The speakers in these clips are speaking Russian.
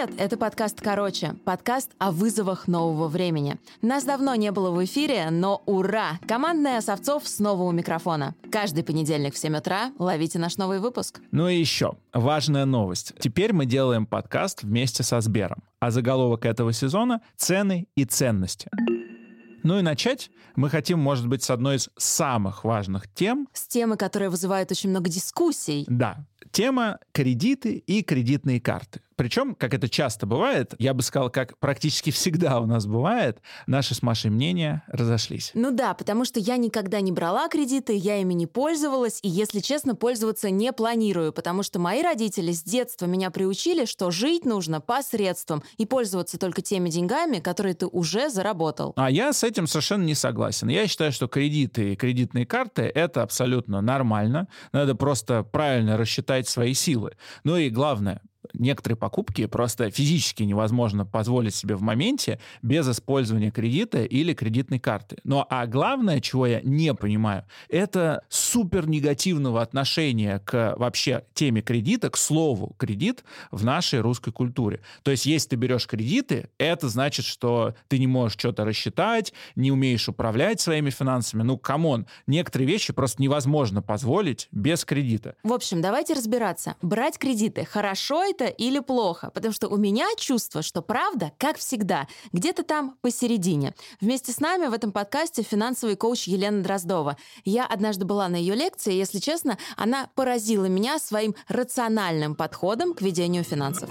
Привет! Это подкаст «Короче», подкаст о вызовах нового времени. Нас давно не было в эфире, но ура! Командная Совцов снова у микрофона. Каждый понедельник в 7 утра ловите наш новый выпуск. Ну и еще, важная новость. Теперь мы делаем подкаст вместе со Сбером. А заголовок этого сезона — «Цены и ценности». Ну и начать мы хотим, может быть, с одной из самых важных тем. С темы, которая вызывает очень много дискуссий. Да, тема кредиты и кредитные карты. Причем, как это часто бывает, я бы сказал, как практически всегда у нас бывает, наши с Машей мнения разошлись. Ну да, потому что я никогда не брала кредиты, я ими не пользовалась, и, если честно, пользоваться не планирую, потому что мои родители с детства меня приучили, что жить нужно по средствам и пользоваться только теми деньгами, которые ты уже заработал. А я с этим совершенно не согласен. Я считаю, что кредиты и кредитные карты — это абсолютно нормально. Надо просто правильно рассчитать свои силы. Ну и главное, некоторые покупки просто физически невозможно позволить себе в моменте без использования кредита или кредитной карты. Но а главное, чего я не понимаю, это супер негативного отношения к вообще теме кредита, к слову кредит в нашей русской культуре. То есть, если ты берешь кредиты, это значит, что ты не можешь что-то рассчитать, не умеешь управлять своими финансами. Ну, come on, некоторые вещи просто невозможно позволить без кредита. В общем, давайте разбираться. Брать кредиты хорошо это или плохо? Потому что у меня чувство, что правда, как всегда, где-то там посередине. Вместе с нами в этом подкасте финансовый коуч Елена Дроздова. Я однажды была на ее лекции, и, если честно, она поразила меня своим рациональным подходом к ведению финансов.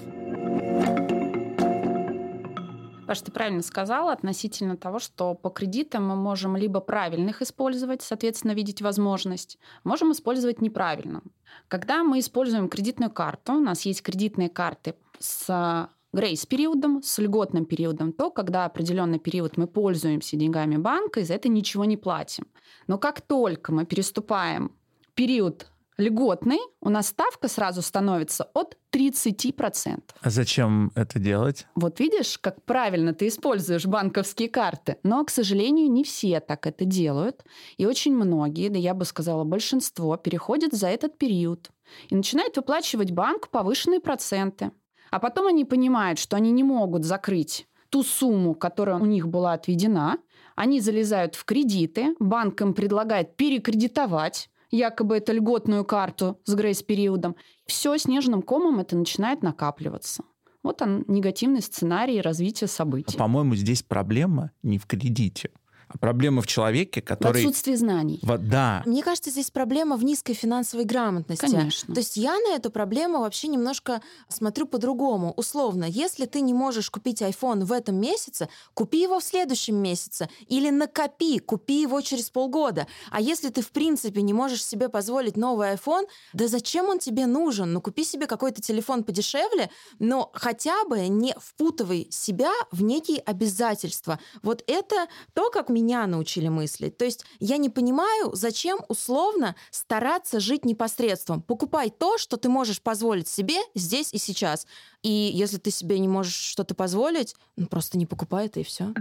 Паш, ты правильно сказала относительно того, что по кредитам мы можем либо правильно их использовать, соответственно, видеть возможность, можем использовать неправильно. Когда мы используем кредитную карту, у нас есть кредитные карты с грейс-периодом, с льготным периодом, то когда определенный период мы пользуемся деньгами банка и за это ничего не платим. Но как только мы переступаем период льготный, у нас ставка сразу становится от 30%. А зачем это делать? Вот видишь, как правильно ты используешь банковские карты. Но, к сожалению, не все так это делают. И очень многие, да я бы сказала, большинство переходят за этот период и начинают выплачивать банк повышенные проценты. А потом они понимают, что они не могут закрыть ту сумму, которая у них была отведена. Они залезают в кредиты, банк им предлагает перекредитовать, якобы это льготную карту с грейс-периодом. Все снежным комом это начинает накапливаться. Вот он, негативный сценарий развития событий. По-моему, здесь проблема не в кредите, а проблема в человеке, который... В отсутствии знаний. Вот, да. Мне кажется, здесь проблема в низкой финансовой грамотности. Конечно. То есть я на эту проблему вообще немножко смотрю по-другому. Условно, если ты не можешь купить iPhone в этом месяце, купи его в следующем месяце. Или накопи, купи его через полгода. А если ты, в принципе, не можешь себе позволить новый iPhone, да зачем он тебе нужен? Ну, купи себе какой-то телефон подешевле, но хотя бы не впутывай себя в некие обязательства. Вот это то, как меня научили мыслить. То есть я не понимаю, зачем условно стараться жить непосредством. Покупай то, что ты можешь позволить себе здесь и сейчас. И если ты себе не можешь что-то позволить, ну просто не покупай это и все.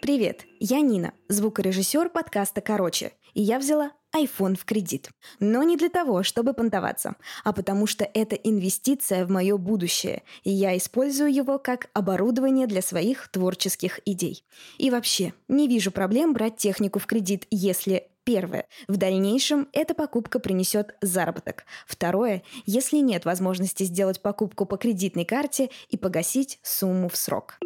Привет, я Нина, звукорежиссер подкаста «Короче», и я взяла iPhone в кредит. Но не для того, чтобы понтоваться, а потому что это инвестиция в мое будущее, и я использую его как оборудование для своих творческих идей. И вообще, не вижу проблем брать технику в кредит, если Первое. В дальнейшем эта покупка принесет заработок. Второе. Если нет возможности сделать покупку по кредитной карте и погасить сумму в срок.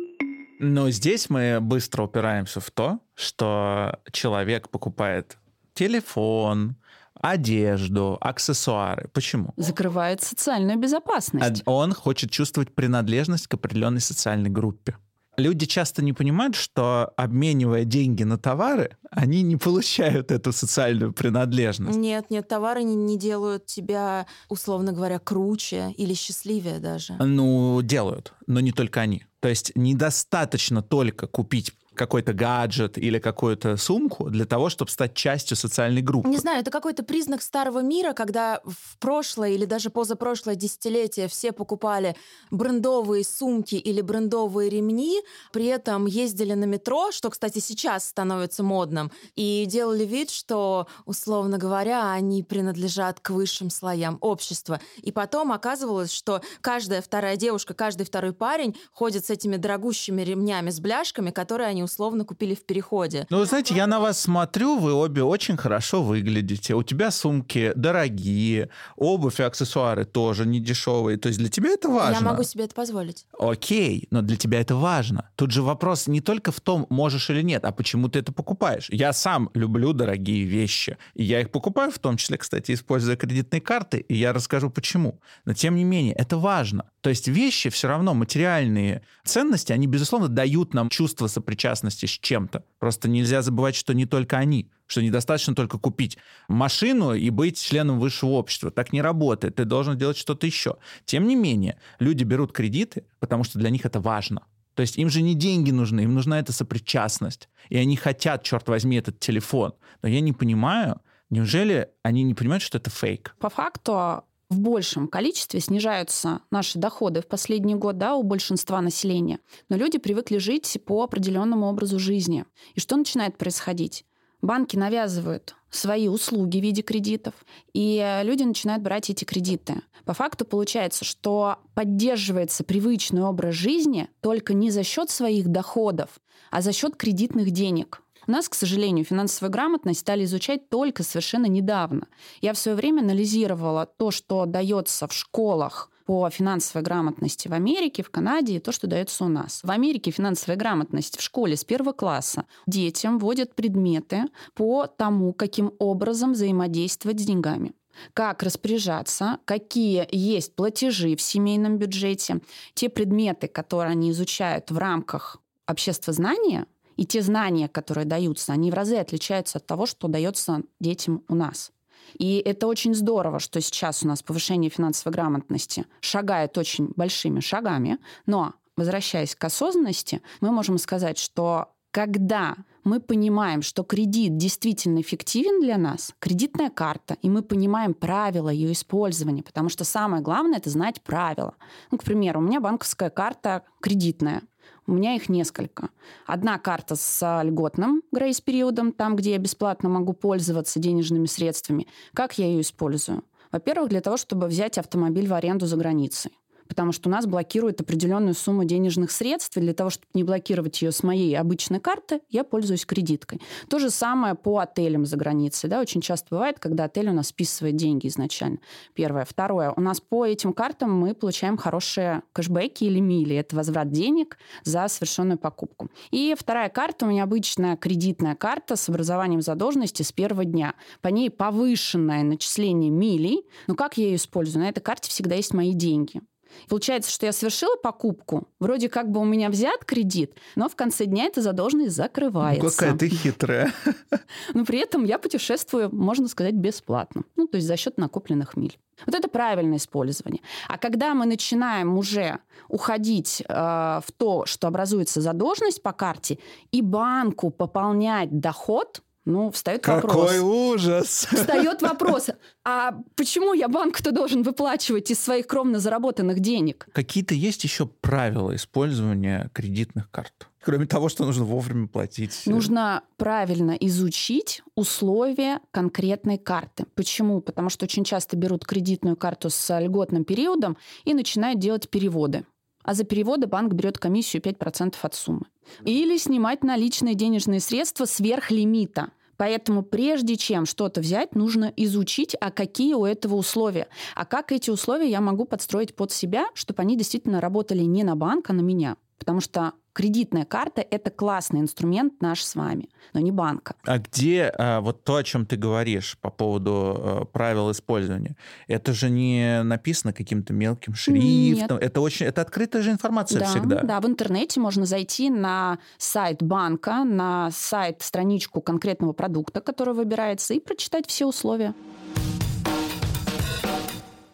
Но здесь мы быстро упираемся в то, что человек покупает телефон, одежду, аксессуары. Почему? Закрывает социальную безопасность. Он хочет чувствовать принадлежность к определенной социальной группе. Люди часто не понимают, что обменивая деньги на товары, они не получают эту социальную принадлежность. Нет, нет, товары не, не делают тебя, условно говоря, круче или счастливее даже. Ну, делают, но не только они. То есть недостаточно только купить какой-то гаджет или какую-то сумку для того, чтобы стать частью социальной группы. Не знаю, это какой-то признак старого мира, когда в прошлое или даже позапрошлое десятилетие все покупали брендовые сумки или брендовые ремни, при этом ездили на метро, что, кстати, сейчас становится модным, и делали вид, что, условно говоря, они принадлежат к высшим слоям общества. И потом оказывалось, что каждая вторая девушка, каждый второй парень ходит с этими дорогущими ремнями с бляшками, которые они условно купили в переходе. Ну, вы знаете, я на вас смотрю, вы обе очень хорошо выглядите. У тебя сумки дорогие, обувь и аксессуары тоже не дешевые. То есть для тебя это важно. Я могу себе это позволить. Окей, но для тебя это важно. Тут же вопрос не только в том, можешь или нет, а почему ты это покупаешь. Я сам люблю дорогие вещи. И я их покупаю, в том числе, кстати, используя кредитные карты, и я расскажу почему. Но тем не менее, это важно. То есть вещи все равно, материальные ценности, они, безусловно, дают нам чувство сопричастности с чем-то. Просто нельзя забывать, что не только они, что недостаточно только купить машину и быть членом высшего общества. Так не работает. Ты должен делать что-то еще. Тем не менее, люди берут кредиты, потому что для них это важно. То есть им же не деньги нужны, им нужна эта сопричастность. И они хотят, черт возьми, этот телефон. Но я не понимаю, неужели они не понимают, что это фейк? По факту в большем количестве снижаются наши доходы в последний год да, у большинства населения. Но люди привыкли жить по определенному образу жизни. И что начинает происходить? Банки навязывают свои услуги в виде кредитов, и люди начинают брать эти кредиты. По факту получается, что поддерживается привычный образ жизни только не за счет своих доходов, а за счет кредитных денег. У нас, к сожалению, финансовую грамотность стали изучать только совершенно недавно. Я в свое время анализировала то, что дается в школах по финансовой грамотности в Америке, в Канаде и то, что дается у нас. В Америке финансовая грамотность в школе с первого класса детям вводят предметы по тому, каким образом взаимодействовать с деньгами как распоряжаться, какие есть платежи в семейном бюджете, те предметы, которые они изучают в рамках обществознания, и те знания, которые даются, они в разы отличаются от того, что дается детям у нас. И это очень здорово, что сейчас у нас повышение финансовой грамотности шагает очень большими шагами. Но, возвращаясь к осознанности, мы можем сказать, что когда мы понимаем, что кредит действительно эффективен для нас, кредитная карта, и мы понимаем правила ее использования, потому что самое главное — это знать правила. Ну, к примеру, у меня банковская карта кредитная. У меня их несколько. Одна карта с льготным грейс-периодом, там, где я бесплатно могу пользоваться денежными средствами. Как я ее использую? Во-первых, для того, чтобы взять автомобиль в аренду за границей потому что у нас блокирует определенную сумму денежных средств, и для того, чтобы не блокировать ее с моей обычной карты, я пользуюсь кредиткой. То же самое по отелям за границей. Да? Очень часто бывает, когда отель у нас списывает деньги изначально. Первое. Второе. У нас по этим картам мы получаем хорошие кэшбэки или мили. Это возврат денег за совершенную покупку. И вторая карта у меня обычная кредитная карта с образованием задолженности с первого дня. По ней повышенное начисление милей. Но как я ее использую? На этой карте всегда есть мои деньги. Получается, что я совершила покупку, вроде как бы у меня взят кредит, но в конце дня эта задолженность закрывается. Ну, какая ты хитрая. Но при этом я путешествую, можно сказать, бесплатно. Ну, то есть за счет накопленных миль. Вот это правильное использование. А когда мы начинаем уже уходить э, в то, что образуется задолженность по карте, и банку пополнять доход – ну, встает Какой вопрос. Какой ужас! Встает вопрос, а почему я банку-то должен выплачивать из своих кровно заработанных денег? Какие-то есть еще правила использования кредитных карт? Кроме того, что нужно вовремя платить. Нужно правильно изучить условия конкретной карты. Почему? Потому что очень часто берут кредитную карту с льготным периодом и начинают делать переводы. А за переводы банк берет комиссию 5% от суммы. Или снимать наличные денежные средства сверх лимита. Поэтому прежде чем что-то взять, нужно изучить, а какие у этого условия. А как эти условия я могу подстроить под себя, чтобы они действительно работали не на банк, а на меня. Потому что кредитная карта — это классный инструмент наш с вами, но не банка. А где а, вот то, о чем ты говоришь по поводу а, правил использования, это же не написано каким-то мелким шрифтом, Нет. это очень, это открытая же информация да, всегда. Да, в интернете можно зайти на сайт банка, на сайт, страничку конкретного продукта, который выбирается, и прочитать все условия.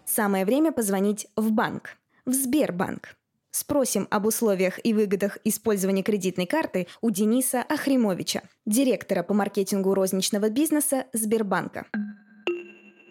Самое время позвонить в банк, в Сбербанк. Спросим об условиях и выгодах использования кредитной карты у Дениса Ахримовича, директора по маркетингу розничного бизнеса Сбербанка.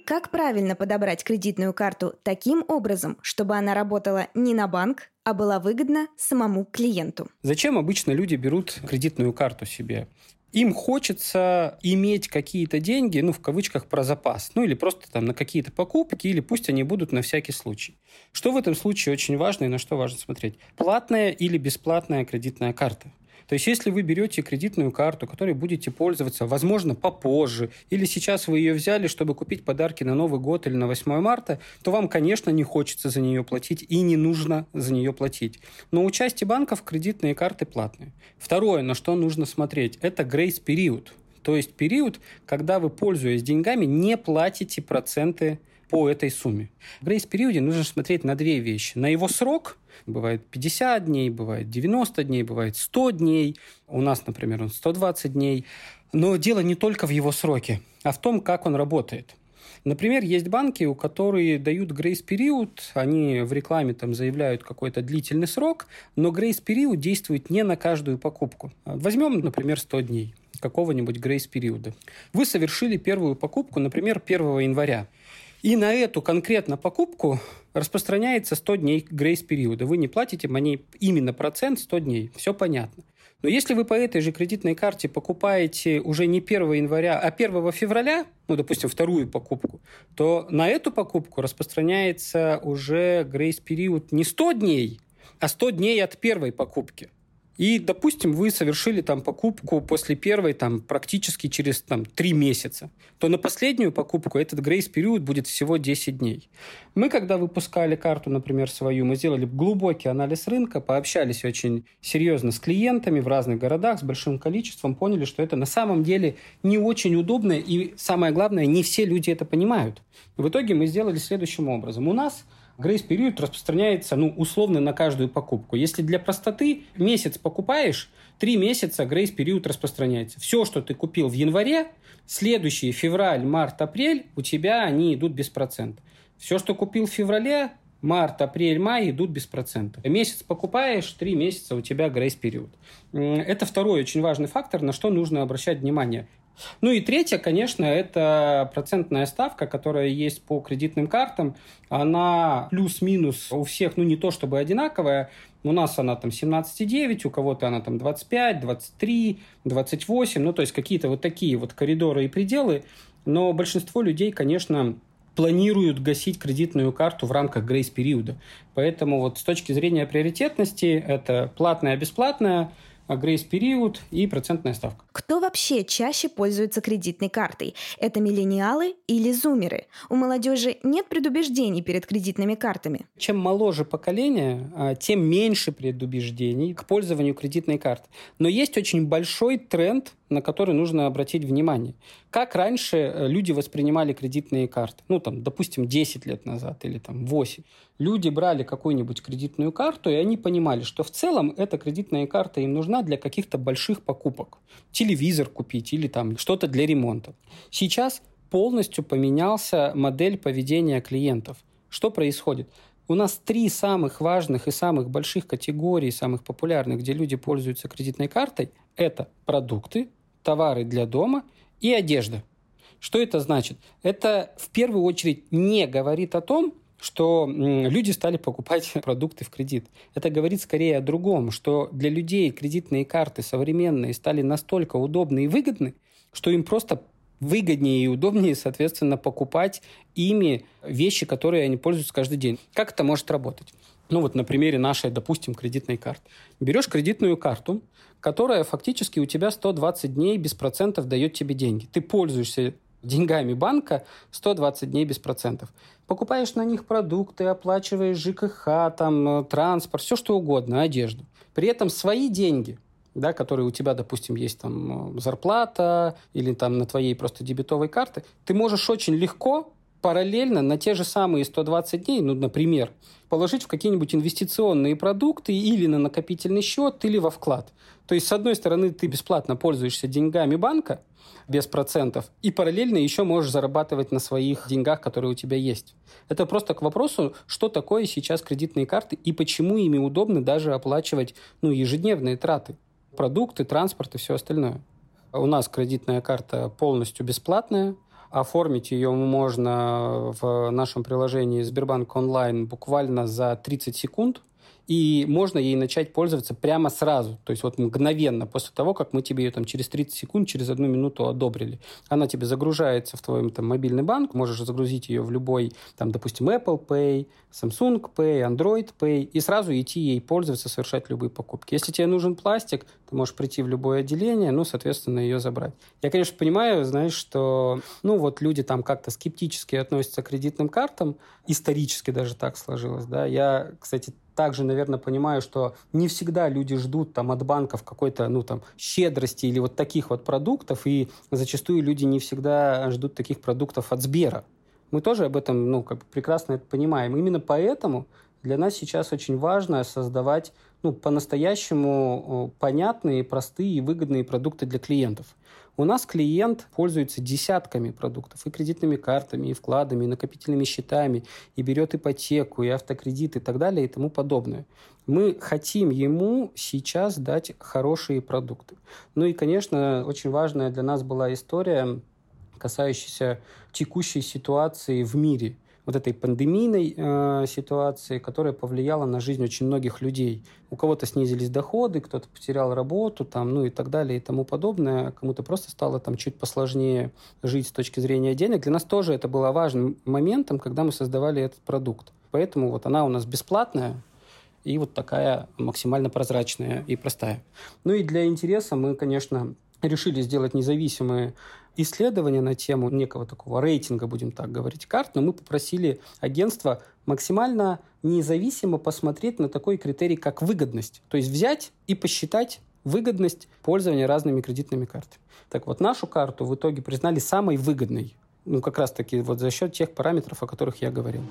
Как правильно подобрать кредитную карту таким образом, чтобы она работала не на банк, а была выгодна самому клиенту? Зачем обычно люди берут кредитную карту себе? Им хочется иметь какие-то деньги, ну, в кавычках, про запас, ну, или просто там на какие-то покупки, или пусть они будут на всякий случай. Что в этом случае очень важно и на что важно смотреть? Платная или бесплатная кредитная карта? То есть, если вы берете кредитную карту, которой будете пользоваться, возможно, попозже, или сейчас вы ее взяли, чтобы купить подарки на Новый год или на 8 марта, то вам, конечно, не хочется за нее платить и не нужно за нее платить. Но у части банков кредитные карты платные. Второе, на что нужно смотреть, это грейс-период. То есть период, когда вы, пользуясь деньгами, не платите проценты по этой сумме. В грейс-периоде нужно смотреть на две вещи. На его срок, бывает 50 дней, бывает 90 дней, бывает 100 дней. У нас, например, он 120 дней. Но дело не только в его сроке, а в том, как он работает. Например, есть банки, у которых дают грейс-период, они в рекламе там заявляют какой-то длительный срок, но грейс-период действует не на каждую покупку. Возьмем, например, 100 дней какого-нибудь грейс-периода. Вы совершили первую покупку, например, 1 января. И на эту конкретно покупку распространяется 100 дней грейс-периода. Вы не платите ней именно процент 100 дней. Все понятно. Но если вы по этой же кредитной карте покупаете уже не 1 января, а 1 февраля, ну, допустим, вторую покупку, то на эту покупку распространяется уже грейс-период не 100 дней, а 100 дней от первой покупки. И, допустим, вы совершили там покупку после первой там практически через там три месяца, то на последнюю покупку этот грейс-период будет всего 10 дней. Мы, когда выпускали карту, например, свою, мы сделали глубокий анализ рынка, пообщались очень серьезно с клиентами в разных городах с большим количеством, поняли, что это на самом деле не очень удобно, и самое главное, не все люди это понимают. В итоге мы сделали следующим образом. У нас Грейс-период распространяется, ну, условно на каждую покупку. Если для простоты месяц покупаешь, три месяца грейс-период распространяется. Все, что ты купил в январе, следующие февраль, март, апрель, у тебя они идут без процента. Все, что купил в феврале, март, апрель, май идут без процента. Месяц покупаешь, три месяца у тебя грейс-период. Это второй очень важный фактор, на что нужно обращать внимание. Ну и третье, конечно, это процентная ставка, которая есть по кредитным картам. Она плюс-минус у всех, ну не то чтобы одинаковая, у нас она там 17,9, у кого-то она там 25, 23, 28, ну то есть какие-то вот такие вот коридоры и пределы. Но большинство людей, конечно, планируют гасить кредитную карту в рамках грейс-периода. Поэтому вот с точки зрения приоритетности это платная, бесплатная – грейс-период и процентная ставка. Кто вообще чаще пользуется кредитной картой? Это миллениалы или зумеры? У молодежи нет предубеждений перед кредитными картами. Чем моложе поколение, а, тем меньше предубеждений к пользованию кредитной карты. Но есть очень большой тренд на который нужно обратить внимание. Как раньше э, люди воспринимали кредитные карты? Ну, там, допустим, 10 лет назад или там 8. Люди брали какую-нибудь кредитную карту, и они понимали, что в целом эта кредитная карта им нужна для каких-то больших покупок. Телевизор купить или там что-то для ремонта. Сейчас полностью поменялся модель поведения клиентов. Что происходит? У нас три самых важных и самых больших категории, самых популярных, где люди пользуются кредитной картой. Это продукты, товары для дома и одежда. Что это значит? Это в первую очередь не говорит о том, что люди стали покупать продукты в кредит. Это говорит скорее о другом, что для людей кредитные карты современные стали настолько удобны и выгодны, что им просто выгоднее и удобнее, соответственно, покупать ими вещи, которые они пользуются каждый день. Как это может работать? Ну вот на примере нашей, допустим, кредитной карты. Берешь кредитную карту, которая фактически у тебя 120 дней без процентов дает тебе деньги. Ты пользуешься деньгами банка 120 дней без процентов. Покупаешь на них продукты, оплачиваешь ЖКХ, там, э, транспорт, все что угодно, одежду. При этом свои деньги да, которые у тебя, допустим, есть там э, зарплата или там на твоей просто дебетовой карте, ты можешь очень легко параллельно на те же самые 120 дней, ну, например, положить в какие-нибудь инвестиционные продукты или на накопительный счет, или во вклад. То есть, с одной стороны, ты бесплатно пользуешься деньгами банка, без процентов, и параллельно еще можешь зарабатывать на своих деньгах, которые у тебя есть. Это просто к вопросу, что такое сейчас кредитные карты и почему ими удобно даже оплачивать ну, ежедневные траты. Продукты, транспорт и все остальное. У нас кредитная карта полностью бесплатная, Оформить ее можно в нашем приложении Сбербанк онлайн буквально за 30 секунд – и можно ей начать пользоваться прямо сразу, то есть вот мгновенно, после того, как мы тебе ее там через 30 секунд, через одну минуту одобрили. Она тебе загружается в твой там мобильный банк, можешь загрузить ее в любой, там, допустим, Apple Pay, Samsung Pay, Android Pay, и сразу идти ей пользоваться, совершать любые покупки. Если тебе нужен пластик, ты можешь прийти в любое отделение, ну, соответственно, ее забрать. Я, конечно, понимаю, знаешь, что, ну, вот люди там как-то скептически относятся к кредитным картам, исторически даже так сложилось, да. Я, кстати, также, наверное, понимаю, что не всегда люди ждут там от банков какой-то, ну, там, щедрости или вот таких вот продуктов, и зачастую люди не всегда ждут таких продуктов от Сбера. Мы тоже об этом, ну, как прекрасно это понимаем. Именно поэтому для нас сейчас очень важно создавать, ну, по-настоящему понятные, простые и выгодные продукты для клиентов. У нас клиент пользуется десятками продуктов, и кредитными картами, и вкладами, и накопительными счетами, и берет ипотеку, и автокредит, и так далее, и тому подобное. Мы хотим ему сейчас дать хорошие продукты. Ну и, конечно, очень важная для нас была история, касающаяся текущей ситуации в мире – вот этой пандемийной э, ситуации, которая повлияла на жизнь очень многих людей. У кого-то снизились доходы, кто-то потерял работу, там, ну и так далее и тому подобное. Кому-то просто стало там чуть посложнее жить с точки зрения денег. Для нас тоже это было важным моментом, когда мы создавали этот продукт. Поэтому вот она у нас бесплатная, и вот такая максимально прозрачная и простая. Ну и для интереса мы, конечно, решили сделать независимые исследования на тему некого такого рейтинга, будем так говорить, карт, но мы попросили агентство максимально независимо посмотреть на такой критерий, как выгодность. То есть взять и посчитать выгодность пользования разными кредитными картами. Так вот, нашу карту в итоге признали самой выгодной. Ну, как раз-таки вот за счет тех параметров, о которых я говорил.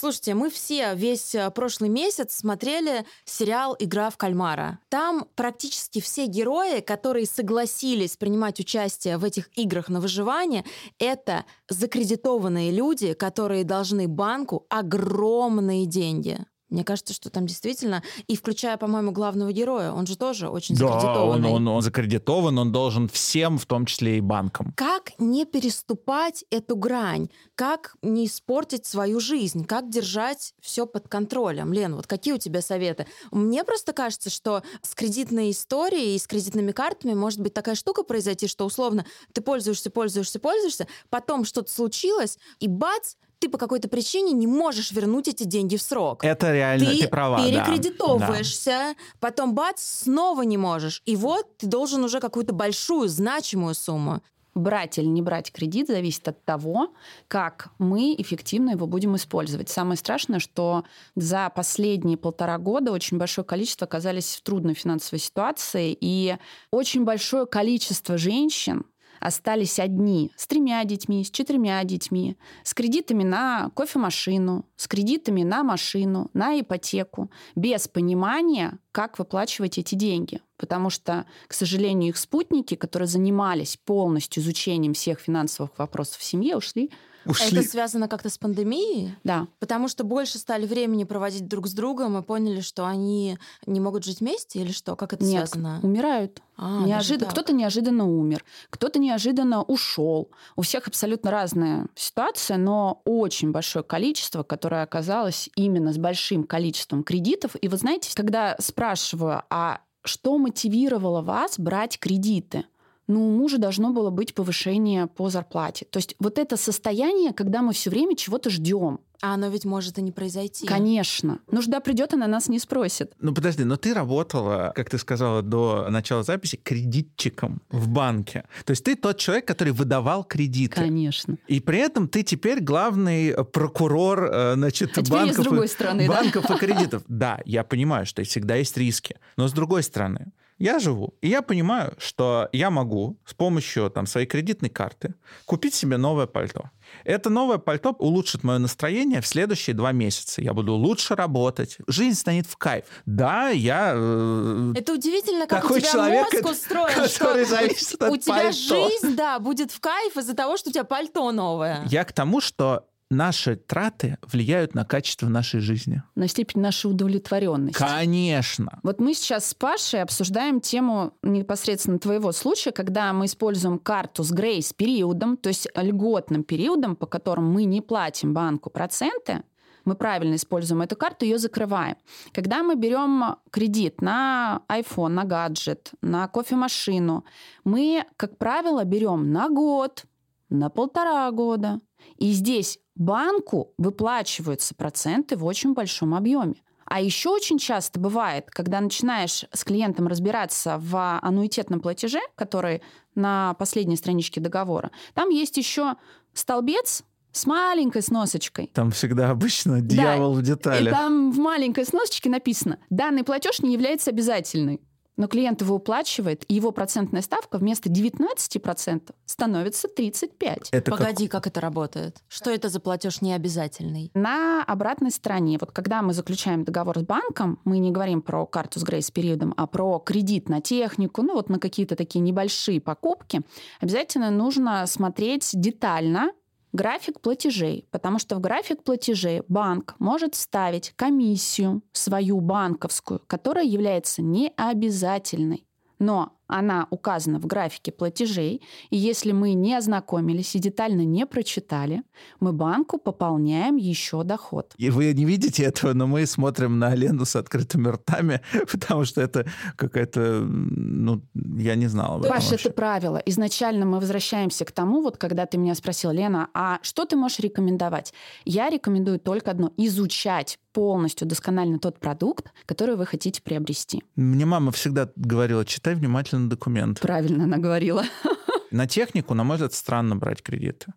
Слушайте, мы все весь э, прошлый месяц смотрели сериал «Игра в кальмара». Там практически все герои, которые согласились принимать участие в этих играх на выживание, это закредитованные люди, которые должны банку огромные деньги. Мне кажется, что там действительно, и включая, по-моему, главного героя, он же тоже очень да, закредитованный. Он, он, он закредитован, он должен всем, в том числе и банкам. Как не переступать эту грань? Как не испортить свою жизнь? Как держать все под контролем? Лен, вот какие у тебя советы? Мне просто кажется, что с кредитной историей и с кредитными картами может быть такая штука произойти, что условно ты пользуешься, пользуешься, пользуешься, потом что-то случилось, и бац, ты по какой-то причине не можешь вернуть эти деньги в срок. Это реально, ты, ты права. перекредитовываешься, да. потом бац, снова не можешь. И вот ты должен уже какую-то большую, значимую сумму. Брать или не брать кредит зависит от того, как мы эффективно его будем использовать. Самое страшное, что за последние полтора года очень большое количество оказались в трудной финансовой ситуации, и очень большое количество женщин остались одни с тремя детьми, с четырьмя детьми, с кредитами на кофемашину, с кредитами на машину, на ипотеку, без понимания, как выплачивать эти деньги. Потому что, к сожалению, их спутники, которые занимались полностью изучением всех финансовых вопросов в семье, ушли Ушли. Это связано как-то с пандемией? Да. Потому что больше стали времени проводить друг с другом и поняли, что они не могут жить вместе или что? Как это Нет, связано? умирают. А, Неожиданно, кто-то неожиданно умер, кто-то неожиданно ушел. У всех абсолютно разная ситуация, но очень большое количество, которое оказалось именно с большим количеством кредитов. И вы знаете, когда спрашиваю, а что мотивировало вас брать кредиты? Ну, у мужа должно было быть повышение по зарплате. То есть вот это состояние, когда мы все время чего-то ждем. А оно ведь может и не произойти. Конечно. Нужда придет, она нас не спросит. Ну подожди, но ты работала, как ты сказала до начала записи, кредитчиком в банке. То есть ты тот человек, который выдавал кредиты. Конечно. И при этом ты теперь главный прокурор э, значит, а банков, с другой стороны, банков да? и кредитов. Да, я понимаю, что всегда есть риски. Но с другой стороны, Я живу. И я понимаю, что я могу с помощью там, своей кредитной карты купить себе новое пальто. Это новое пальто улучшит мое настроение в следующие два месяца. Я буду лучше работать. Жизнь станет в кайф. Да, я... Э, это удивительно, как такой у тебя человек, мозг устроен, который что зависит у, от у тебя пальто. жизнь, да, будет в кайф из-за того, что у тебя пальто новое. Я к тому, что наши траты влияют на качество нашей жизни. На степень нашей удовлетворенности. Конечно. Вот мы сейчас с Пашей обсуждаем тему непосредственно твоего случая, когда мы используем карту с грейс-периодом, то есть льготным периодом, по которым мы не платим банку проценты, мы правильно используем эту карту, ее закрываем. Когда мы берем кредит на iPhone, на гаджет, на кофемашину, мы, как правило, берем на год, на полтора года. И здесь банку выплачиваются проценты в очень большом объеме. А еще очень часто бывает, когда начинаешь с клиентом разбираться в аннуитетном платеже, который на последней страничке договора, там есть еще столбец с маленькой сносочкой. Там всегда обычно дьявол да, в деталях. И там в маленькой сносочке написано, данный платеж не является обязательным но клиент его уплачивает, и его процентная ставка вместо 19% становится 35%. Это Погоди, как... как это работает? Что это за платеж необязательный? На обратной стороне, вот когда мы заключаем договор с банком, мы не говорим про карту с грейс-периодом, а про кредит на технику, ну вот на какие-то такие небольшие покупки, обязательно нужно смотреть детально график платежей, потому что в график платежей банк может вставить комиссию свою банковскую, которая является необязательной. Но она указана в графике платежей, и если мы не ознакомились и детально не прочитали, мы банку пополняем еще доход. И вы не видите этого, но мы смотрим на Лену с открытыми ртами, потому что это какая-то, ну, я не знала. Паша, это правило. Изначально мы возвращаемся к тому, вот когда ты меня спросил, Лена, а что ты можешь рекомендовать? Я рекомендую только одно – изучать полностью досконально тот продукт, который вы хотите приобрести. Мне мама всегда говорила, читай внимательно документ. Правильно она говорила. На технику, на мой взгляд, странно брать кредиты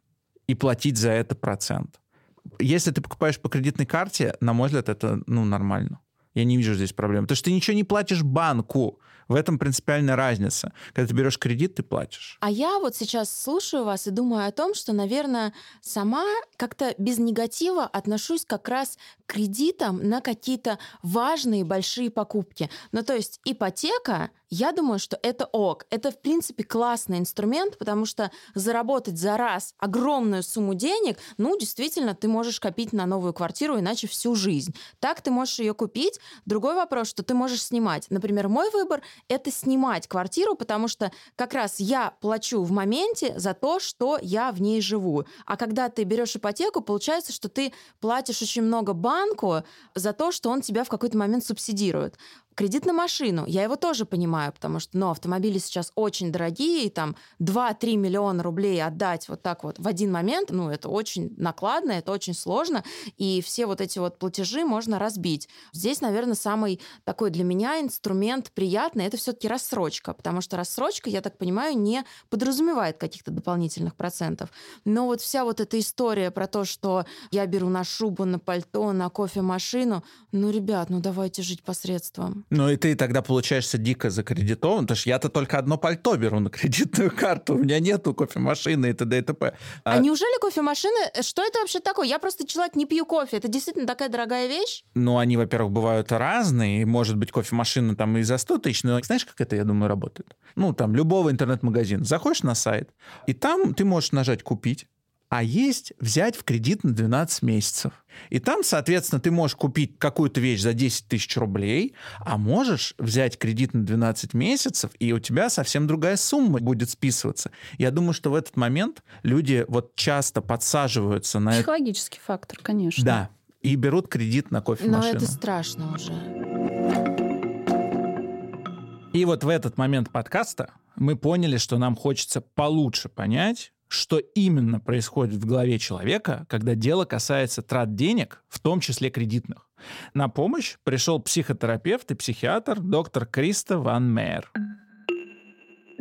и платить за это процент. Если ты покупаешь по кредитной карте, на мой взгляд, это ну, нормально. Я не вижу здесь проблем. Потому что ты ничего не платишь банку. В этом принципиальная разница. Когда ты берешь кредит, ты платишь. А я вот сейчас слушаю вас и думаю о том, что, наверное, сама как-то без негатива отношусь как раз к кредитам на какие-то важные большие покупки. Ну, то есть ипотека я думаю, что это ок. Это, в принципе, классный инструмент, потому что заработать за раз огромную сумму денег, ну, действительно, ты можешь копить на новую квартиру, иначе всю жизнь. Так ты можешь ее купить. Другой вопрос, что ты можешь снимать. Например, мой выбор — это снимать квартиру, потому что как раз я плачу в моменте за то, что я в ней живу. А когда ты берешь ипотеку, получается, что ты платишь очень много банку за то, что он тебя в какой-то момент субсидирует. Кредит на машину, я его тоже понимаю, потому что ну, автомобили сейчас очень дорогие, и там 2-3 миллиона рублей отдать вот так вот в один момент, ну, это очень накладно, это очень сложно, и все вот эти вот платежи можно разбить. Здесь, наверное, самый такой для меня инструмент приятный, это все таки рассрочка, потому что рассрочка, я так понимаю, не подразумевает каких-то дополнительных процентов. Но вот вся вот эта история про то, что я беру на шубу, на пальто, на кофемашину, ну, ребят, ну давайте жить Ну и ты тогда получаешься дико закредитован, потому что я-то только одно пальто беру на кредитную карту, у меня нету кофемашины и т.д. и т.п. А... а неужели кофемашины, э, что это вообще такое? Я просто человек не пью кофе, это действительно такая дорогая вещь? Ну, они, во-первых, бывают разные, может быть, кофемашина там и за 100 тысяч, но знаешь, как это, я думаю, работает? Ну, там, любого интернет-магазина. Заходишь на сайт, и там ты можешь нажать «Купить», а есть взять в кредит на 12 месяцев. И там, соответственно, ты можешь купить какую-то вещь за 10 тысяч рублей, а можешь взять кредит на 12 месяцев, и у тебя совсем другая сумма будет списываться. Я думаю, что в этот момент люди вот часто подсаживаются на... Психологический это... фактор, конечно. Да, и берут кредит на кофемашину. Но это страшно уже. И вот в этот момент подкаста мы поняли, что нам хочется получше понять, что именно происходит в голове человека, когда дело касается трат денег, в том числе кредитных. На помощь пришел психотерапевт и психиатр доктор Криста Ван Мейер.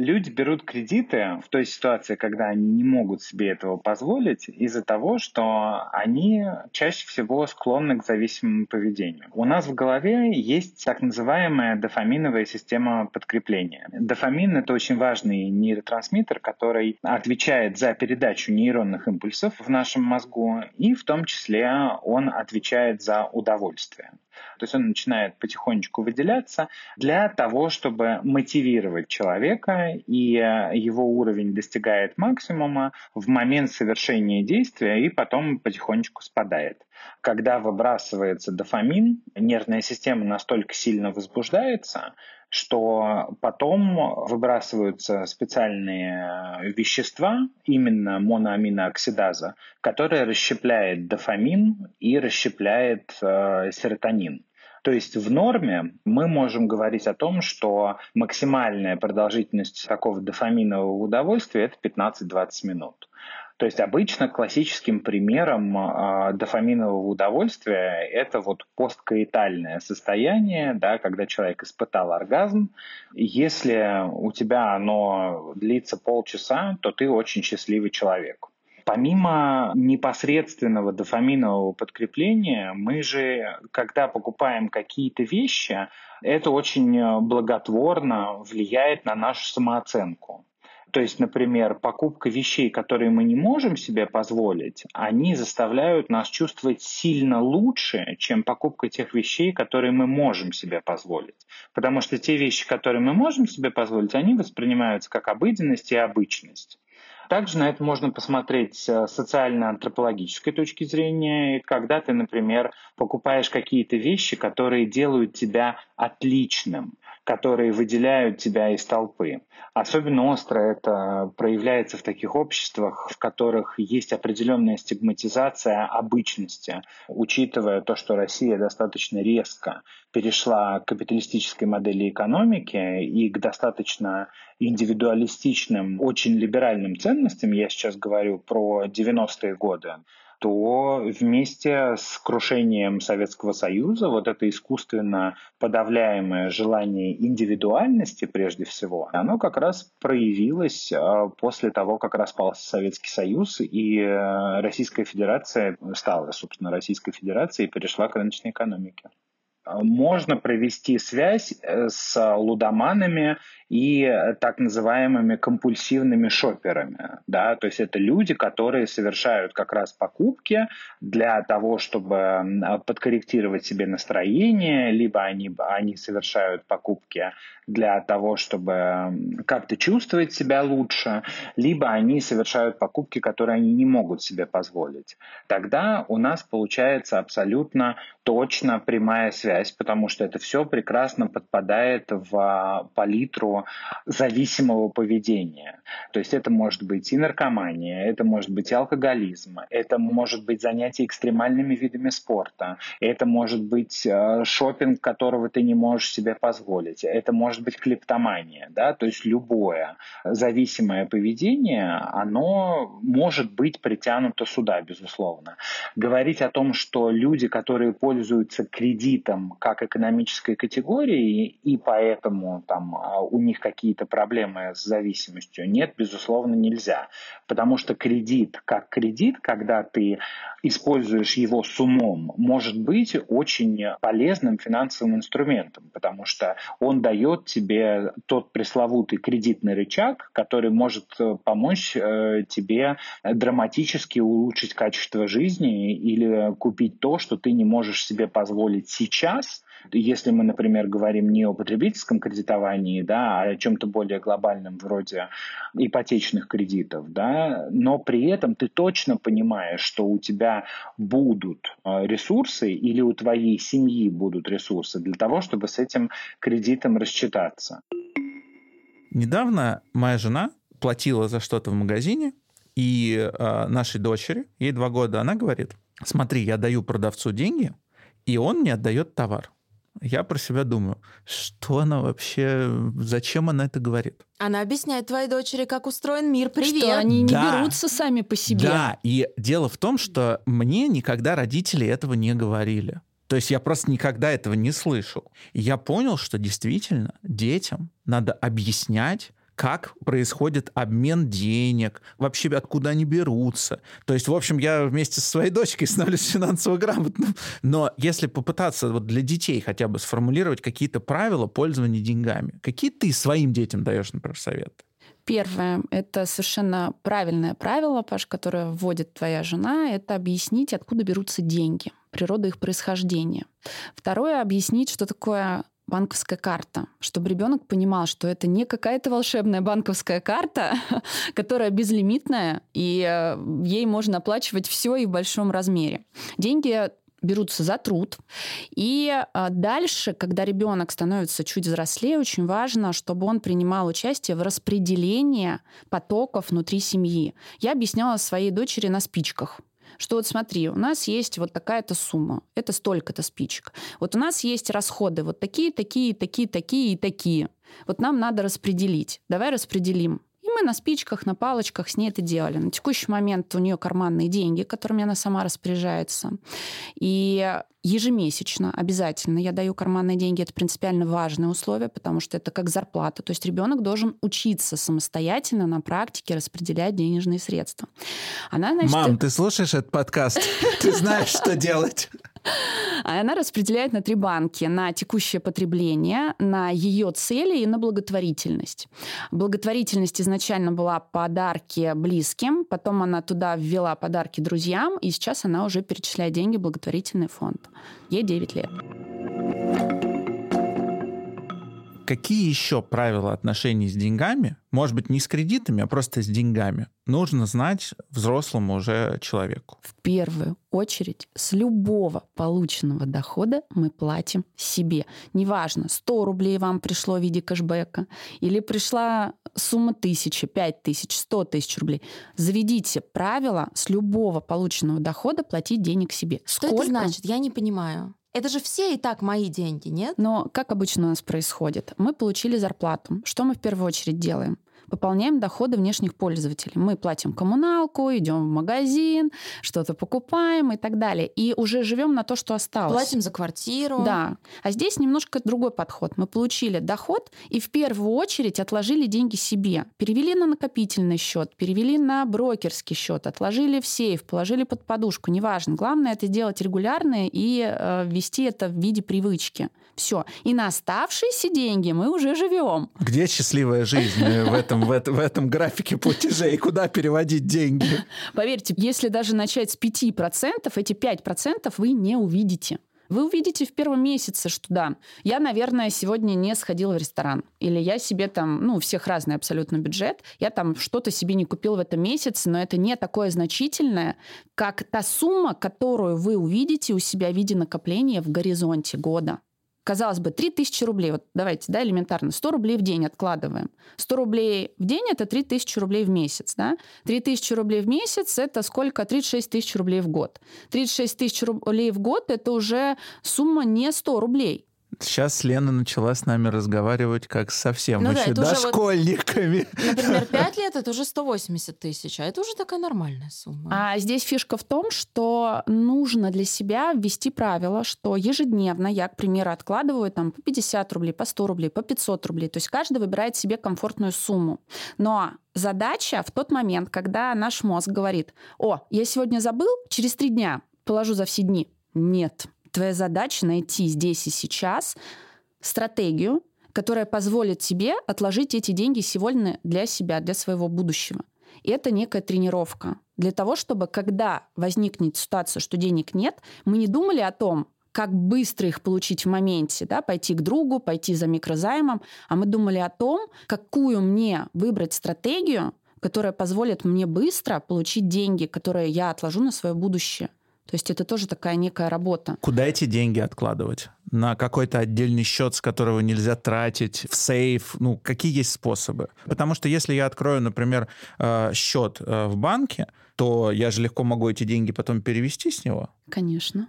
Люди берут кредиты в той ситуации, когда они не могут себе этого позволить, из-за того, что они чаще всего склонны к зависимому поведению. У нас в голове есть так называемая дофаминовая система подкрепления. Дофамин — это очень важный нейротрансмиттер, который отвечает за передачу нейронных импульсов в нашем мозгу, и в том числе он отвечает за удовольствие. То есть он начинает потихонечку выделяться для того, чтобы мотивировать человека, и э, его уровень достигает максимума в момент совершения действия и потом потихонечку спадает. Когда выбрасывается дофамин, нервная система настолько сильно возбуждается, что потом выбрасываются специальные вещества, именно моноаминооксидаза, которая расщепляет дофамин и расщепляет э, серотонин. То есть в норме мы можем говорить о том, что максимальная продолжительность такого дофаминового удовольствия это 15-20 минут. То есть обычно классическим примером э, дофаминового удовольствия это вот посткаитальное состояние, да, когда человек испытал оргазм. Если у тебя оно длится полчаса, то ты очень счастливый человек. Помимо непосредственного дофаминового подкрепления, мы же, когда покупаем какие-то вещи, это очень благотворно влияет на нашу самооценку. То есть, например, покупка вещей, которые мы не можем себе позволить, они заставляют нас чувствовать сильно лучше, чем покупка тех вещей, которые мы можем себе позволить. Потому что те вещи, которые мы можем себе позволить, они воспринимаются как обыденность и обычность. Также на это можно посмотреть с социально-антропологической точки зрения, когда ты, например, покупаешь какие-то вещи, которые делают тебя отличным которые выделяют тебя из толпы. Особенно остро это проявляется в таких обществах, в которых есть определенная стигматизация обычности, учитывая то, что Россия достаточно резко перешла к капиталистической модели экономики и к достаточно индивидуалистичным, очень либеральным ценностям, я сейчас говорю про 90-е годы, то вместе с крушением Советского Союза вот это искусственно подавляемое желание индивидуальности прежде всего, оно как раз проявилось а, после того, как распался Советский Союз и э, Российская Федерация стала, собственно, Российской Федерацией и перешла к рыночной экономике. Можно провести связь э, с лудоманами и э, так называемыми компульсивными шоперами. Да? То есть это люди, которые совершают как раз покупки для того, чтобы подкорректировать себе настроение, либо они, они совершают покупки для того, чтобы как-то чувствовать себя лучше, либо они совершают покупки, которые они не могут себе позволить. Тогда у нас получается абсолютно точно прямая связь, потому что это все прекрасно подпадает в палитру зависимого поведения. То есть это может быть и наркомания, это может быть и алкоголизм, это может быть занятие экстремальными видами спорта, это может быть э, шопинг, которого ты не можешь себе позволить, это может быть клептомания, да, то есть любое зависимое поведение, оно может быть притянуто сюда, безусловно. Говорить о том, что люди, которые пользуются кредитом как экономической категорией, и поэтому там а, у них них какие-то проблемы с зависимостью? Нет, безусловно, нельзя. Потому что кредит, как кредит, когда ты используешь его с умом, может быть очень полезным финансовым инструментом, потому что он дает тебе тот пресловутый кредитный рычаг, который может э, помочь э, тебе драматически улучшить качество жизни или купить то, что ты не можешь себе позволить сейчас, если мы, например, говорим не о потребительском кредитовании, да, а о чем-то более глобальном, вроде ипотечных кредитов, да, но при этом ты точно понимаешь, что у тебя будут э, ресурсы или у твоей семьи будут ресурсы для того, чтобы с этим кредитом рассчитаться. Недавно моя жена платила за что-то в магазине, и э, нашей дочери, ей два года, она говорит, смотри, я даю продавцу деньги, и он мне отдает товар я про себя думаю, что она вообще, зачем она это говорит? Она объясняет твоей дочери, как устроен мир. Привет. Что они не да. берутся сами по себе. Да, и дело в том, что мне никогда родители этого не говорили. То есть я просто никогда этого не слышал. И я понял, что действительно детям надо объяснять, как происходит обмен денег, вообще откуда они берутся. То есть, в общем, я вместе со своей дочкой становлюсь финансово грамотным. Но если попытаться вот для детей хотя бы сформулировать какие-то правила пользования деньгами, какие ты своим детям даешь, например, советы? Первое, это совершенно правильное правило, Паш, которое вводит твоя жена, это объяснить, откуда берутся деньги, природа их происхождения. Второе, объяснить, что такое банковская карта, чтобы ребенок понимал, что это не какая-то волшебная банковская карта, которая безлимитная, и э, ей можно оплачивать все и в большом размере. Деньги берутся за труд. И а, дальше, когда ребенок становится чуть взрослее, очень важно, чтобы он принимал участие в распределении потоков внутри семьи. Я объясняла своей дочери на спичках что вот смотри, у нас есть вот такая-то сумма, это столько-то спичек. Вот у нас есть расходы вот такие, такие, такие, такие и такие. Вот нам надо распределить. Давай распределим мы на спичках, на палочках с ней это делали. На текущий момент у нее карманные деньги, которыми она сама распоряжается. И ежемесячно обязательно я даю карманные деньги. Это принципиально важное условие, потому что это как зарплата. То есть ребенок должен учиться самостоятельно на практике распределять денежные средства. Она, значит... Мам, ты слушаешь этот подкаст? Ты знаешь, что делать? А она распределяет на три банки. На текущее потребление, на ее цели и на благотворительность. Благотворительность изначально была подарки близким, потом она туда ввела подарки друзьям, и сейчас она уже перечисляет деньги в благотворительный фонд. Ей 9 лет. Какие еще правила отношений с деньгами, может быть, не с кредитами, а просто с деньгами, нужно знать взрослому уже человеку? В первую очередь, с любого полученного дохода мы платим себе. Неважно, 100 рублей вам пришло в виде кэшбэка, или пришла сумма тысячи, пять тысяч, сто тысяч рублей. Заведите правило с любого полученного дохода платить денег себе. Что Сколько? это значит? Я не понимаю. Это же все и так мои деньги, нет? Но как обычно у нас происходит? Мы получили зарплату. Что мы в первую очередь делаем? Пополняем доходы внешних пользователей. Мы платим коммуналку, идем в магазин, что-то покупаем и так далее. И уже живем на то, что осталось. Платим за квартиру. Да. А здесь немножко другой подход. Мы получили доход и в первую очередь отложили деньги себе. Перевели на накопительный счет, перевели на брокерский счет, отложили в сейф, положили под подушку. Неважно. Главное это делать регулярно и э, ввести это в виде привычки. Все. И на оставшиеся деньги мы уже живем. Где счастливая жизнь в этом, в, этом, в этом графике платежей? Куда переводить деньги? Поверьте, если даже начать с 5%, эти 5% вы не увидите. Вы увидите в первом месяце, что да, я, наверное, сегодня не сходила в ресторан. Или я себе там, ну, у всех разный абсолютно бюджет, я там что-то себе не купил в этом месяце, но это не такое значительное, как та сумма, которую вы увидите у себя в виде накопления в горизонте года казалось бы, 3000 рублей, вот давайте, да, элементарно, 100 рублей в день откладываем. 100 рублей в день – это 3000 рублей в месяц, да? 3000 рублей в месяц – это сколько? 36 тысяч рублей в год. 36 тысяч рублей в год – это уже сумма не 100 рублей. Сейчас Лена начала с нами разговаривать как совсем ну, еще да, дошкольниками. Вот, например, 5 лет это уже 180 тысяч, а это уже такая нормальная сумма. А здесь фишка в том, что нужно для себя ввести правило, что ежедневно я, к примеру, откладываю там по 50 рублей, по 100 рублей, по 500 рублей. То есть каждый выбирает себе комфортную сумму. Но задача в тот момент, когда наш мозг говорит, о, я сегодня забыл, через три дня положу за все дни. Нет, Твоя задача найти здесь и сейчас стратегию, которая позволит тебе отложить эти деньги сегодня для себя, для своего будущего. И это некая тренировка для того, чтобы когда возникнет ситуация, что денег нет, мы не думали о том, как быстро их получить в моменте, да, пойти к другу, пойти за микрозаймом, а мы думали о том, какую мне выбрать стратегию, которая позволит мне быстро получить деньги, которые я отложу на свое будущее. То есть это тоже такая некая работа. Куда эти деньги откладывать? На какой-то отдельный счет, с которого нельзя тратить, в сейф? Ну, какие есть способы? Потому что если я открою, например, э, счет э, в банке, то я же легко могу эти деньги потом перевести с него. Конечно.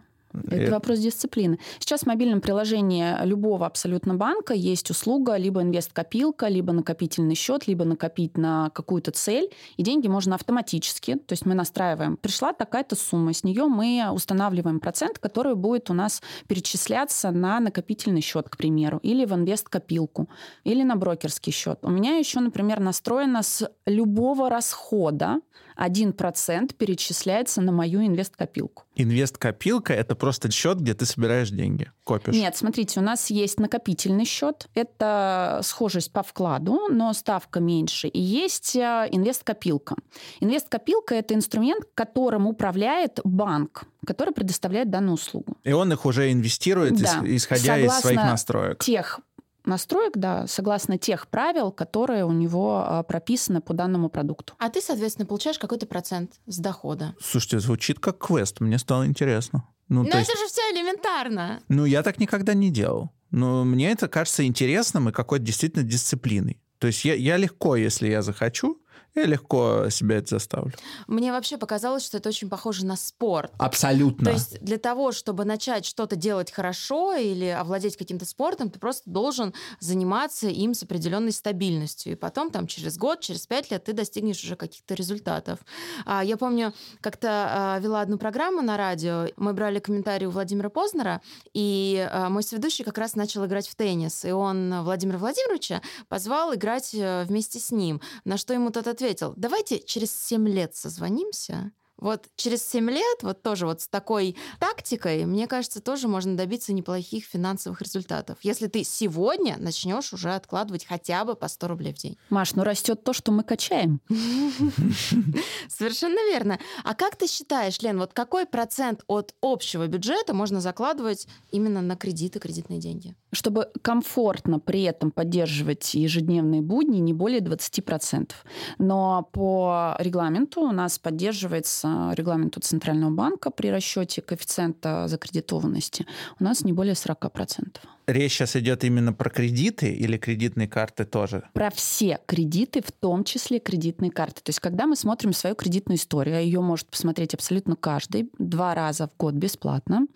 Это вопрос дисциплины. Сейчас в мобильном приложении любого абсолютно банка есть услуга либо инвест-копилка, либо накопительный счет, либо накопить на какую-то цель, и деньги можно автоматически, то есть мы настраиваем, пришла такая-то сумма, с нее мы устанавливаем процент, который будет у нас перечисляться на накопительный счет, к примеру, или в инвест-копилку, или на брокерский счет. У меня еще, например, настроено с любого расхода 1% перечисляется на мою инвест-копилку. Инвест-копилка — это просто счет, где ты собираешь деньги, копишь. Нет, смотрите, у нас есть накопительный счет. Это схожесть по вкладу, но ставка меньше. И есть э, инвест-копилка. Инвест-копилка — это инструмент, которым управляет банк, который предоставляет данную услугу. И он их уже инвестирует, Да. исходя из Согласно своих настроек. Тех настроек, да, согласно тех правил, которые у него а, прописаны по данному продукту. А ты, соответственно, получаешь какой-то процент с дохода. Слушайте, звучит как квест, мне стало интересно. Ну, Но то это есть, же все элементарно. ну, я так никогда не делал. Но мне это кажется интересным и какой-то действительно дисциплиной. То есть я, я легко, если я захочу, я легко себя это заставлю. Мне вообще показалось, что это очень похоже на спорт. Абсолютно. То есть для того, чтобы начать что-то делать хорошо или овладеть каким-то спортом, ты просто должен заниматься им с определенной стабильностью. И потом там через год, через пять лет ты достигнешь уже каких-то результатов. А, Я помню, как-то а, вела одну программу на радио, мы брали комментарий у Владимира Познера, и а, мой соведущий как раз начал играть в теннис, и он Владимира Владимировича позвал играть э, вместе с ним, на что ему тот ответил, давайте через 7 лет созвонимся, вот через 7 лет, вот тоже вот с такой тактикой, мне кажется, тоже можно добиться неплохих финансовых результатов. Если ты сегодня начнешь уже откладывать хотя бы по 100 рублей в день. Маш, ну растет то, что мы качаем. Совершенно верно. А как ты считаешь, Лен, вот какой процент от общего бюджета можно закладывать именно на кредиты, кредитные деньги? Чтобы комфортно при этом поддерживать ежедневные будни, не более 20%. Но по регламенту у нас поддерживается регламенту Центрального банка при расчете коэффициента закредитованности у нас не более 40%. Речь сейчас идет именно про кредиты или кредитные карты тоже? Про все кредиты, в том числе кредитные карты. То есть, когда мы смотрим свою кредитную историю, а ее может посмотреть абсолютно каждый, два раза в год бесплатно,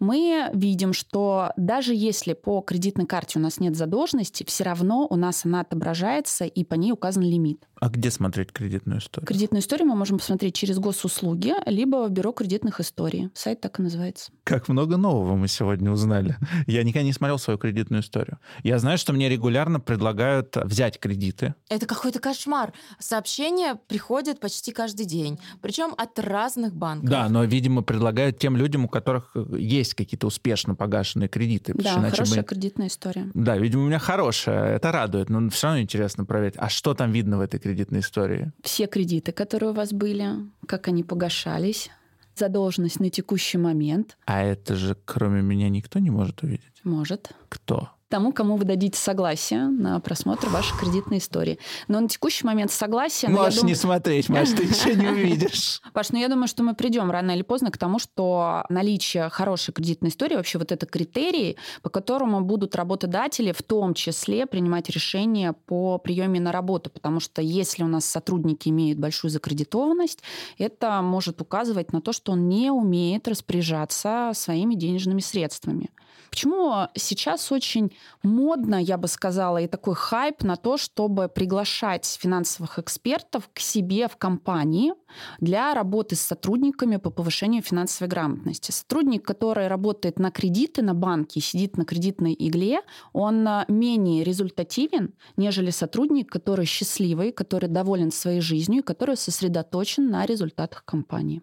мы видим, что даже если по кредитной карте у нас нет задолженности, все равно у нас она отображается, и по ней указан лимит. А где смотреть кредитную историю? Кредитную историю мы можем посмотреть через госуслуги, либо в бюро кредитных историй. Сайт так и называется. Как много нового мы сегодня узнали. Я никогда не смотрел свою кредитную историю. Я знаю, что мне регулярно предлагают взять кредиты. Это какой-то кошмар. Сообщения приходят почти каждый день, причем от разных банков. Да, но, видимо, предлагают тем людям, у которых есть какие-то успешно погашенные кредиты. Да, хорошая бы- кредитная история. Да, видимо, у меня хорошая. Это радует, но все равно интересно проверить. А что там видно в этой кредитной истории? Все кредиты, которые у вас были, как они погашались, задолженность на текущий момент, А это же кроме меня никто не может увидеть. может, Кто? Тому, кому вы дадите согласие на просмотр вашей кредитной истории. Но на текущий момент согласие... Можешь дум- не смотреть, Маш, ты ничего не увидишь. Паш, ну я думаю, что мы придем рано или поздно к тому, что наличие хорошей кредитной истории, вообще вот это критерии, по которому будут работодатели в том числе принимать решения по приеме на работу. Потому что если у нас сотрудники имеют большую закредитованность, это может указывать на то, что он не умеет распоряжаться своими денежными средствами. Почему сейчас очень модно, я бы сказала, и такой хайп на то, чтобы приглашать финансовых экспертов к себе в компании для работы с сотрудниками по повышению финансовой грамотности. Сотрудник, который работает на кредиты на банке, сидит на кредитной игле, он а, менее результативен, нежели сотрудник, который счастливый, который доволен своей жизнью и который сосредоточен на результатах компании.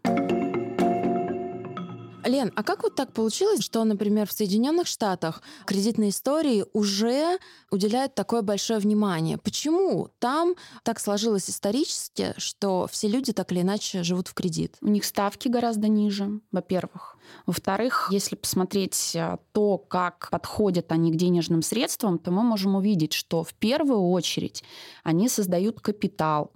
Лен, а как вот так получилось, что, например, в Соединенных Штатах кредитные истории уже уделяют такое большое внимание? Почему там так сложилось исторически, что все люди так или иначе живут в кредит? У них ставки гораздо ниже, во-первых. Во-вторых, если посмотреть а, то, как подходят они к денежным средствам, то мы можем увидеть, что в первую очередь они создают капитал.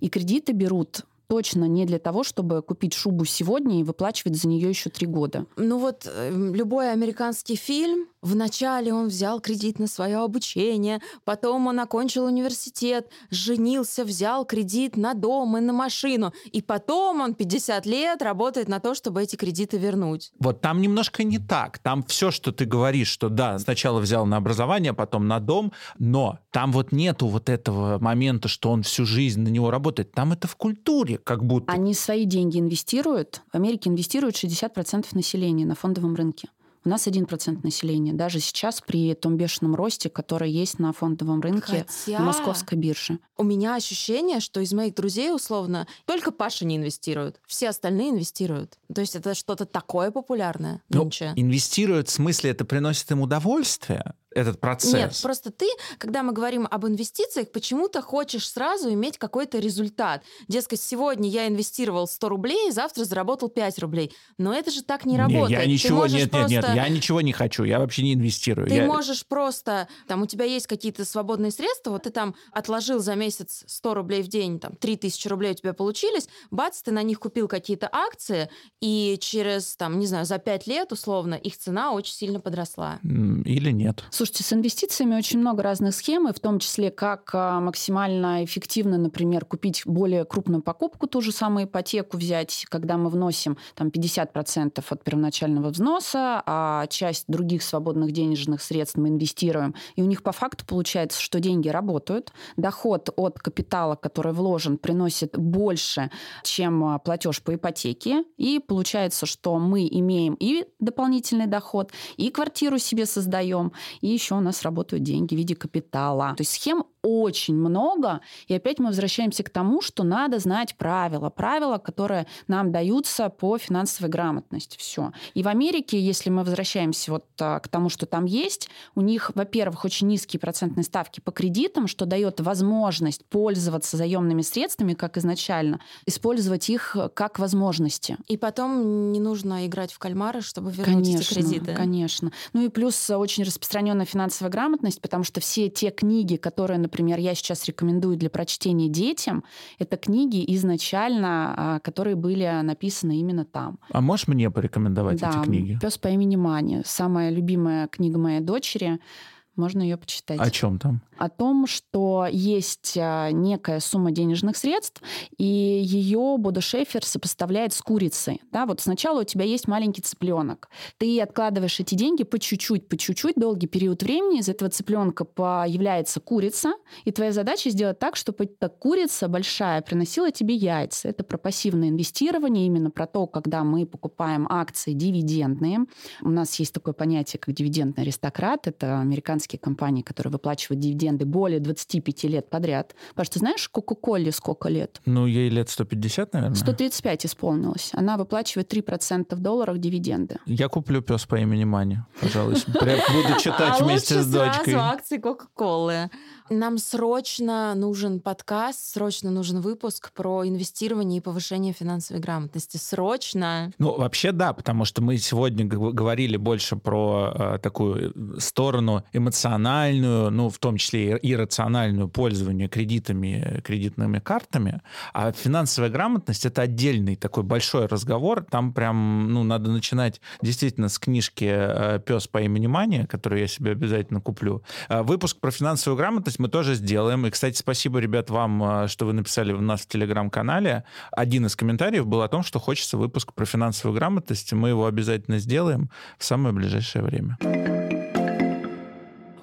И кредиты берут точно не для того, чтобы купить шубу сегодня и выплачивать за нее еще три года. Ну вот э, любой американский фильм Вначале он взял кредит на свое обучение, потом он окончил университет, женился, взял кредит на дом и на машину, и потом он 50 лет работает на то, чтобы эти кредиты вернуть. Вот там немножко не так. Там все, что ты говоришь, что да, сначала взял на образование, потом на дом, но там вот нету вот этого момента, что он всю жизнь на него работает. Там это в культуре как будто. Они свои деньги инвестируют. В Америке инвестируют 60% населения на фондовом рынке. У нас 1% населения. Даже сейчас при том бешеном росте, который есть на фондовом рынке Хотя... на московской бирже. У меня ощущение, что из моих друзей, условно, только Паша не инвестирует. Все остальные инвестируют. То есть это что-то такое популярное Ну, нынче. инвестирует в смысле, это приносит им удовольствие, этот процесс. Нет, просто ты, когда мы говорим об инвестициях, почему-то хочешь сразу иметь какой-то результат. Дескать, сегодня я инвестировал 100 рублей, завтра заработал 5 рублей. Но это же так не Не, работает. я ничего, нет, нет, нет, просто- я ничего не хочу, я вообще не инвестирую. Ты Я- можешь просто, там, у тебя есть какие-то свободные средства, вот ты там отложил за месяц 100 рублей в день, там, 3000 рублей у тебя получились, бац, ты на них купил какие-то акции, и через, там, не знаю, за 5 лет, условно, их цена очень сильно подросла. Или нет. Слушайте, с инвестициями очень много разных схем, и в том числе, как а, максимально эффективно, например, купить более крупную покупку, ту же самую ипотеку взять, когда мы вносим там 50% от первоначального взноса, а часть других свободных денежных средств мы инвестируем. И у них по факту получается, что деньги работают, доход от капитала, который вложен, приносит больше, чем а, платеж по ипотеке, и получается, что мы имеем и дополнительный доход, и квартиру себе создаем, еще у нас работают деньги в виде капитала. То есть схем очень много, и опять мы возвращаемся к тому, что надо знать правила, правила, которые нам даются по финансовой грамотности. Все. И в Америке, если мы возвращаемся вот а, к тому, что там есть, у них, во-первых, очень низкие процентные ставки по кредитам, что дает возможность пользоваться заемными средствами, как изначально, использовать их как возможности. И потом не нужно играть в кальмары, чтобы вернуть Конечно, эти кредиты. конечно. Ну и плюс очень распространенная финансовая грамотность, потому что все те книги, которые, например, я сейчас рекомендую для прочтения детям, это книги изначально, а, которые были написаны именно там. А можешь мне порекомендовать да, эти книги? Пес по имени Мани. Самая любимая книга моей дочери. Можно ее почитать. О чем там? о том, что есть а, некая сумма денежных средств, и ее Бодо Шефер сопоставляет с курицей. Да, вот сначала у тебя есть маленький цыпленок. Ты откладываешь эти деньги по чуть-чуть, по чуть-чуть, долгий период времени. Из этого цыпленка появляется курица, и твоя задача сделать так, чтобы эта курица большая приносила тебе яйца. Это про пассивное инвестирование, именно про то, когда мы покупаем акции дивидендные. У нас есть такое понятие, как дивидендный аристократ. Это американские компании, которые выплачивают дивиденды более 25 лет подряд. Потому что знаешь, Кока-Коле сколько лет? Ну, ей лет 150, наверное. 135 исполнилось. Она выплачивает 3% в долларах дивиденды. Я куплю пес по имени Мани, пожалуйста. Буду читать а вместе с дочкой. сразу акции Кока-Колы. Нам срочно нужен подкаст, срочно нужен выпуск про инвестирование и повышение финансовой грамотности. Срочно. Ну, вообще да, потому что мы сегодня говорили больше про э, такую сторону эмоциональную, ну, в том числе и иррациональную пользование кредитами, э, кредитными картами. А финансовая грамотность — это отдельный такой большой разговор. Там прям, ну, надо начинать действительно с книжки э, «Пес по имени Мания», которую я себе обязательно куплю. Э, Выпуск про финансовую грамотность мы тоже сделаем. И, кстати, спасибо, ребят, вам, э, что вы написали у нас в Телеграм-канале. Один из комментариев был о том, что хочется выпуск про финансовую грамотность. Мы его обязательно сделаем в самое ближайшее время.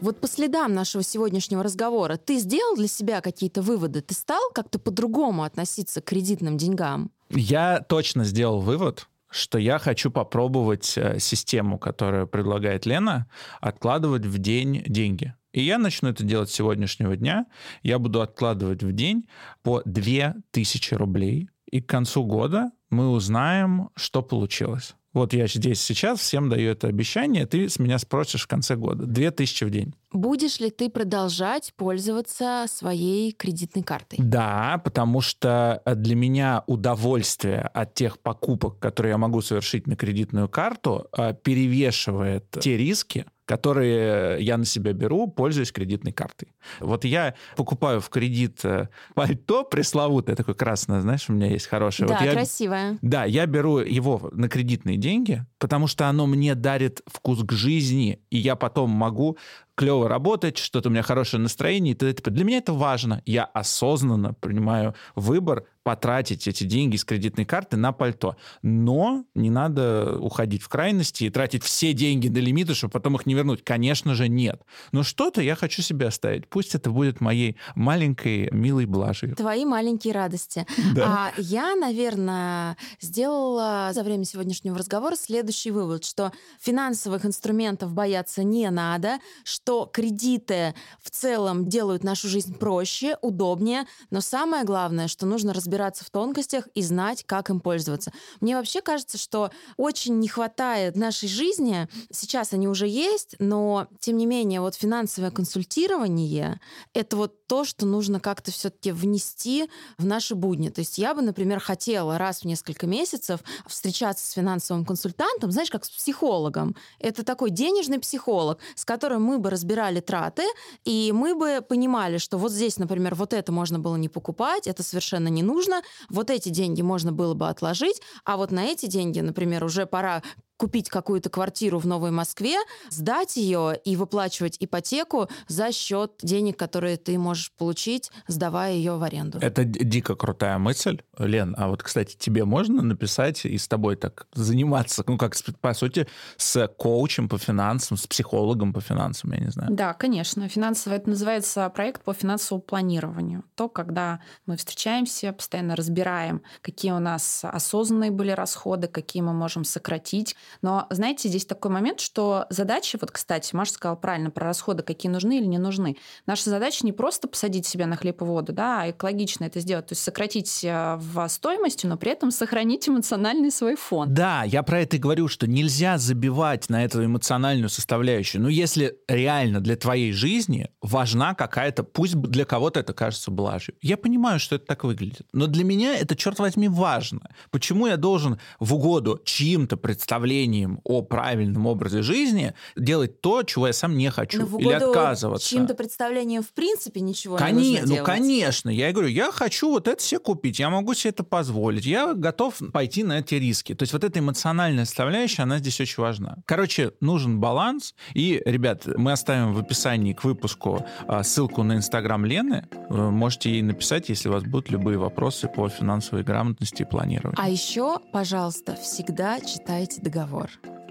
Вот по следам нашего сегодняшнего разговора ты сделал для себя какие-то выводы? Ты стал как-то по-другому относиться к кредитным деньгам? Я точно сделал вывод, что я хочу попробовать э, систему, которую предлагает Лена, откладывать в день деньги. И я начну это делать с сегодняшнего дня. Я буду откладывать в день по 2000 рублей. И к концу года мы узнаем, что получилось. Вот я здесь сейчас всем даю это обещание, ты с меня спросишь в конце года. 2000 в день. Будешь ли ты продолжать пользоваться своей кредитной картой? Да, потому что для меня удовольствие от тех покупок, которые я могу совершить на кредитную карту, э, перевешивает те риски, которые я на себя беру, пользуясь кредитной картой. Вот я покупаю в кредит э, пальто пресловутое, такое красное, знаешь, у меня есть хорошее. Да, вот я, красивое. Да, я беру его на кредитные деньги, потому что оно мне дарит вкус к жизни, и я потом могу клево работать, что-то у меня хорошее настроение и т.д. Для меня это важно. Я осознанно принимаю выбор потратить эти деньги с кредитной карты на пальто. Но не надо уходить в крайности и тратить все деньги до лимита, чтобы потом их не вернуть. Конечно же, нет. Но что-то я хочу себе оставить. Пусть это будет моей маленькой милой блажью. Твои маленькие радости. Да. А я, наверное, сделала за время сегодняшнего разговора следующий вывод, что финансовых инструментов бояться не надо, что кредиты в целом делают нашу жизнь проще, удобнее, но самое главное, что нужно разбираться в тонкостях и знать, как им пользоваться. Мне вообще кажется, что очень не хватает нашей жизни, сейчас они уже есть, но тем не менее вот финансовое консультирование — это вот то, что нужно как-то все-таки внести в наши будни. То есть я бы, например, хотела раз в несколько месяцев встречаться с финансовым консультантом, знаешь, как с психологом. Это такой денежный психолог, с которым мы бы разбирали траты, и мы бы понимали, что вот здесь, например, вот это можно было не покупать, это совершенно не нужно, вот эти деньги можно было бы отложить, а вот на эти деньги, например, уже пора купить какую-то квартиру в Новой Москве, сдать ее и выплачивать ипотеку за счет денег, которые ты можешь получить, сдавая ее в аренду. Это дико крутая мысль, Лен. А вот, кстати, тебе можно написать и с тобой так заниматься, ну, как, с- по сути, с коучем по финансам, с психологом по финансам, я не знаю. Да, конечно. Финансово это называется проект по финансовому планированию. То, когда мы встречаемся, постоянно разбираем, какие у нас осознанные были расходы, какие мы можем сократить. Но, знаете, здесь такой момент, что задача, вот, кстати, Маша сказала правильно про расходы, какие нужны или не нужны. Наша задача не просто посадить себя на хлеб и воду, да, а экологично это сделать, то есть сократить э, в стоимости, но при этом сохранить эмоциональный свой фон. Да, я про это и говорю, что нельзя забивать на эту эмоциональную составляющую. Но если реально для твоей жизни важна какая-то, пусть для кого-то это кажется блажью. Я понимаю, что это так выглядит. Но для меня это, черт возьми, важно. Почему я должен в угоду чьим-то представлениям о правильном образе жизни делать то, чего я сам не хочу, или отказываться? чьим-то представлением в принципе ничего Коне- не нужно ну, делать. конечно. Я говорю, я хочу вот это себе купить, я могу себе это позволить, я готов пойти на эти риски. То есть вот эта эмоциональная составляющая, она здесь очень важна. Короче, нужен баланс. И, ребят, мы оставим в описании к выпуску а, ссылку на Инстаграм Лены. Вы можете ей написать, если у вас будут любые вопросы по финансовой грамотности и планированию. А еще, пожалуйста, всегда читайте договор.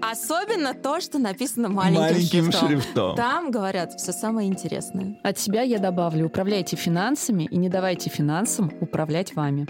Особенно то, что написано маленьким, Маленьким шрифтом. шрифтом. Там говорят все самое интересное. От себя я добавлю, управляйте финансами и не давайте финансам управлять вами.